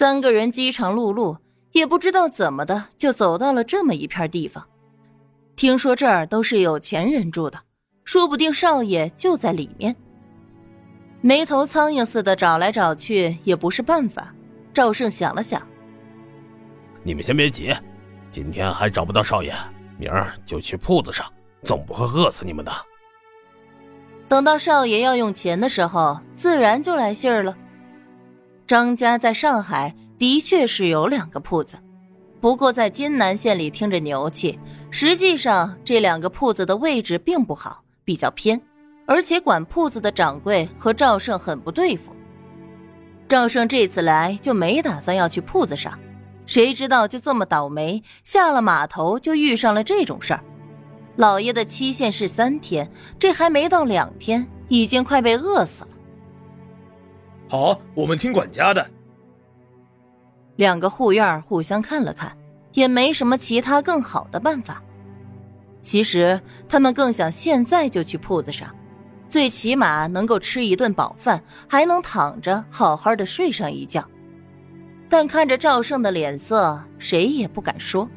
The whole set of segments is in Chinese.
三个人饥肠辘辘，也不知道怎么的就走到了这么一片地方。听说这儿都是有钱人住的，说不定少爷就在里面。没头苍蝇似的找来找去也不是办法。赵胜想了想：“你们先别急，今天还找不到少爷，明儿就去铺子上，总不会饿死你们的。”等到少爷要用钱的时候，自然就来信儿了。张家在上海的确是有两个铺子，不过在金南县里听着牛气，实际上这两个铺子的位置并不好，比较偏，而且管铺子的掌柜和赵胜很不对付。赵胜这次来就没打算要去铺子上，谁知道就这么倒霉，下了码头就遇上了这种事儿。老爷的期限是三天，这还没到两天，已经快被饿死了。好，我们听管家的。两个护院互相看了看，也没什么其他更好的办法。其实他们更想现在就去铺子上，最起码能够吃一顿饱饭，还能躺着好好的睡上一觉。但看着赵胜的脸色，谁也不敢说。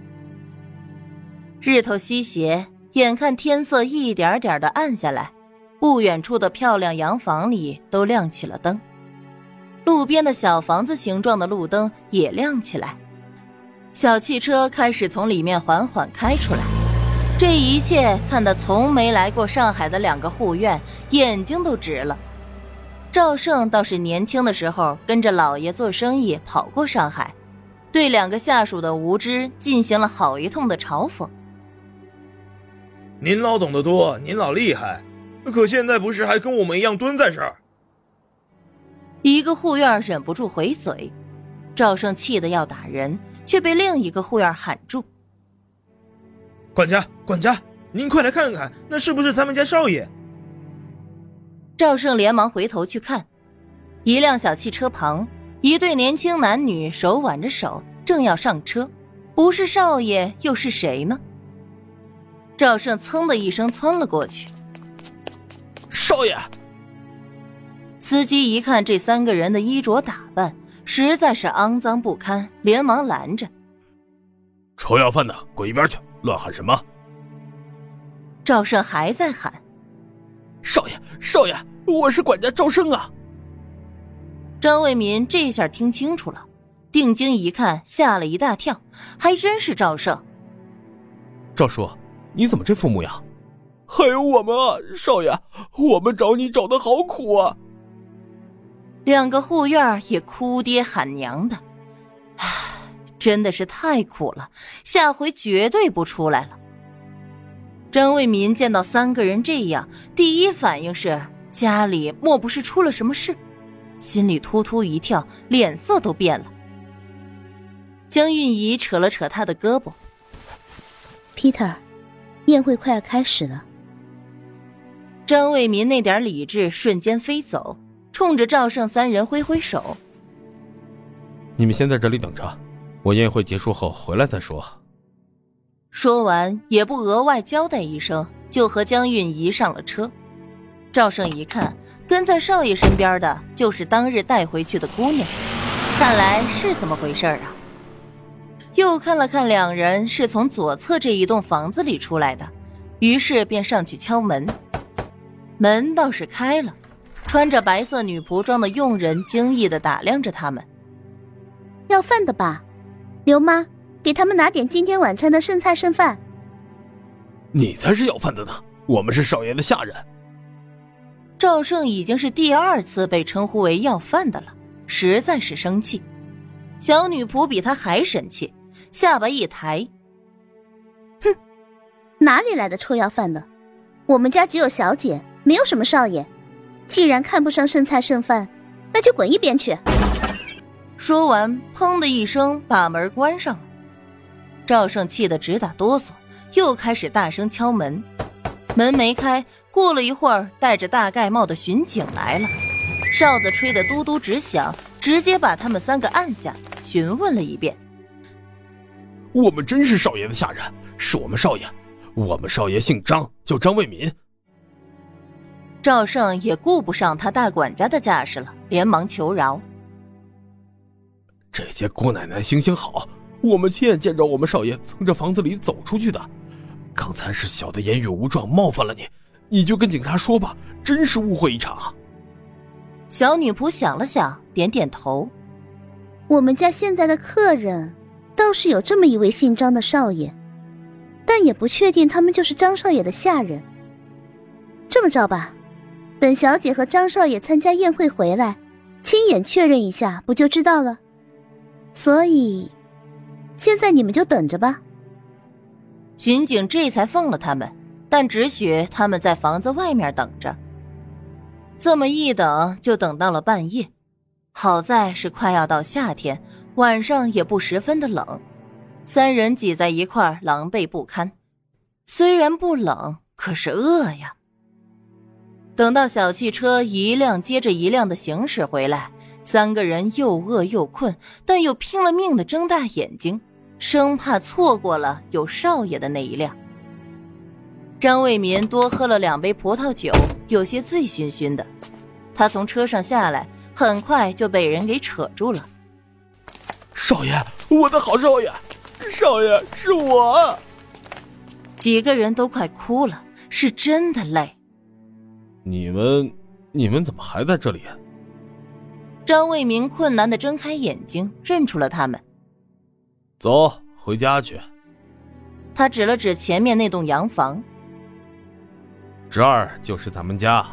日头西斜，眼看天色一点点的暗下来，不远处的漂亮洋房里都亮起了灯。路边的小房子形状的路灯也亮起来，小汽车开始从里面缓缓开出来。这一切看得从没来过上海的两个护院眼睛都直了。赵胜倒是年轻的时候跟着老爷做生意跑过上海，对两个下属的无知进行了好一通的嘲讽。您老懂得多，您老厉害，可现在不是还跟我们一样蹲在这儿？一个护院忍不住回嘴，赵胜气得要打人，却被另一个护院喊住：“管家，管家，您快来看看，那是不是咱们家少爷？”赵胜连忙回头去看，一辆小汽车旁，一对年轻男女手挽着手，正要上车，不是少爷又是谁呢？赵胜噌的一声窜了过去，少爷。司机一看这三个人的衣着打扮，实在是肮脏不堪，连忙拦着：“臭要饭的，滚一边去！乱喊什么？”赵胜还在喊：“少爷，少爷，我是管家赵胜啊！”张卫民这下听清楚了，定睛一看，吓了一大跳，还真是赵胜。赵叔，你怎么这副模样？还有我们啊，少爷，我们找你找的好苦啊！两个护院也哭爹喊娘的，唉，真的是太苦了，下回绝对不出来了。张卫民见到三个人这样，第一反应是家里莫不是出了什么事，心里突突一跳，脸色都变了。江韵仪扯了扯他的胳膊：“Peter，宴会快要开始了。”张卫民那点理智瞬间飞走。冲着赵胜三人挥挥手：“你们先在这里等着，我宴会结束后回来再说。”说完，也不额外交代一声，就和江韵仪上了车。赵胜一看，跟在少爷身边的就是当日带回去的姑娘，看来是怎么回事啊。又看了看两人是从左侧这一栋房子里出来的，于是便上去敲门，门倒是开了。穿着白色女仆装的佣人惊异的打量着他们。要饭的吧，刘妈，给他们拿点今天晚餐的剩菜剩饭。你才是要饭的呢，我们是少爷的下人。赵胜已经是第二次被称呼为要饭的了，实在是生气。小女仆比他还生气，下巴一抬：“哼，哪里来的臭要饭的？我们家只有小姐，没有什么少爷。”既然看不上剩菜剩饭，那就滚一边去！说完，砰的一声把门关上了。赵胜气得直打哆嗦，又开始大声敲门。门没开，过了一会儿，戴着大盖帽的巡警来了，哨子吹得嘟嘟直响，直接把他们三个按下，询问了一遍：“我们真是少爷的下人，是我们少爷，我们少爷姓张，叫张卫民。”赵胜也顾不上他大管家的架势了，连忙求饶：“这些姑奶奶行行好，我们亲眼见着我们少爷从这房子里走出去的。刚才是小的言语无状，冒犯了你，你就跟警察说吧，真是误会一场。小女仆想了想，点点头。我们家现在的客人，倒是有这么一位姓张的少爷，但也不确定他们就是张少爷的下人。这么着吧，等小姐和张少爷参加宴会回来，亲眼确认一下，不就知道了？所以，现在你们就等着吧。巡警这才放了他们，但只许他们在房子外面等着。这么一等，就等到了半夜。好在是快要到夏天，晚上也不十分的冷。三人挤在一块狼狈不堪。虽然不冷，可是饿呀。等到小汽车一辆接着一辆的行驶回来，三个人又饿又困，但又拼了命的睁大眼睛，生怕错过了有少爷的那一辆。张卫民多喝了两杯葡萄酒，有些醉醺醺的。他从车上下来。很快就被人给扯住了。少爷，我的好少爷，少爷是我。几个人都快哭了，是真的累。你们，你们怎么还在这里？张卫民困难的睁开眼睛，认出了他们。走，回家去。他指了指前面那栋洋房。这儿就是咱们家，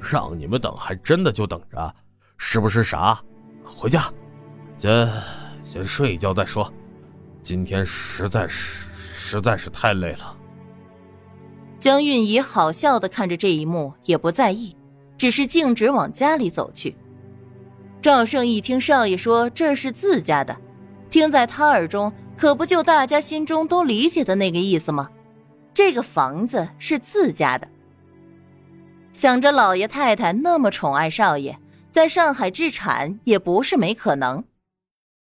让你们等，还真的就等着。是不是傻？回家，先先睡一觉再说。今天实在是实在是太累了。江韵仪好笑的看着这一幕，也不在意，只是径直往家里走去。赵胜一听少爷说这是自家的，听在他耳中，可不就大家心中都理解的那个意思吗？这个房子是自家的。想着老爷太太那么宠爱少爷。在上海置产也不是没可能，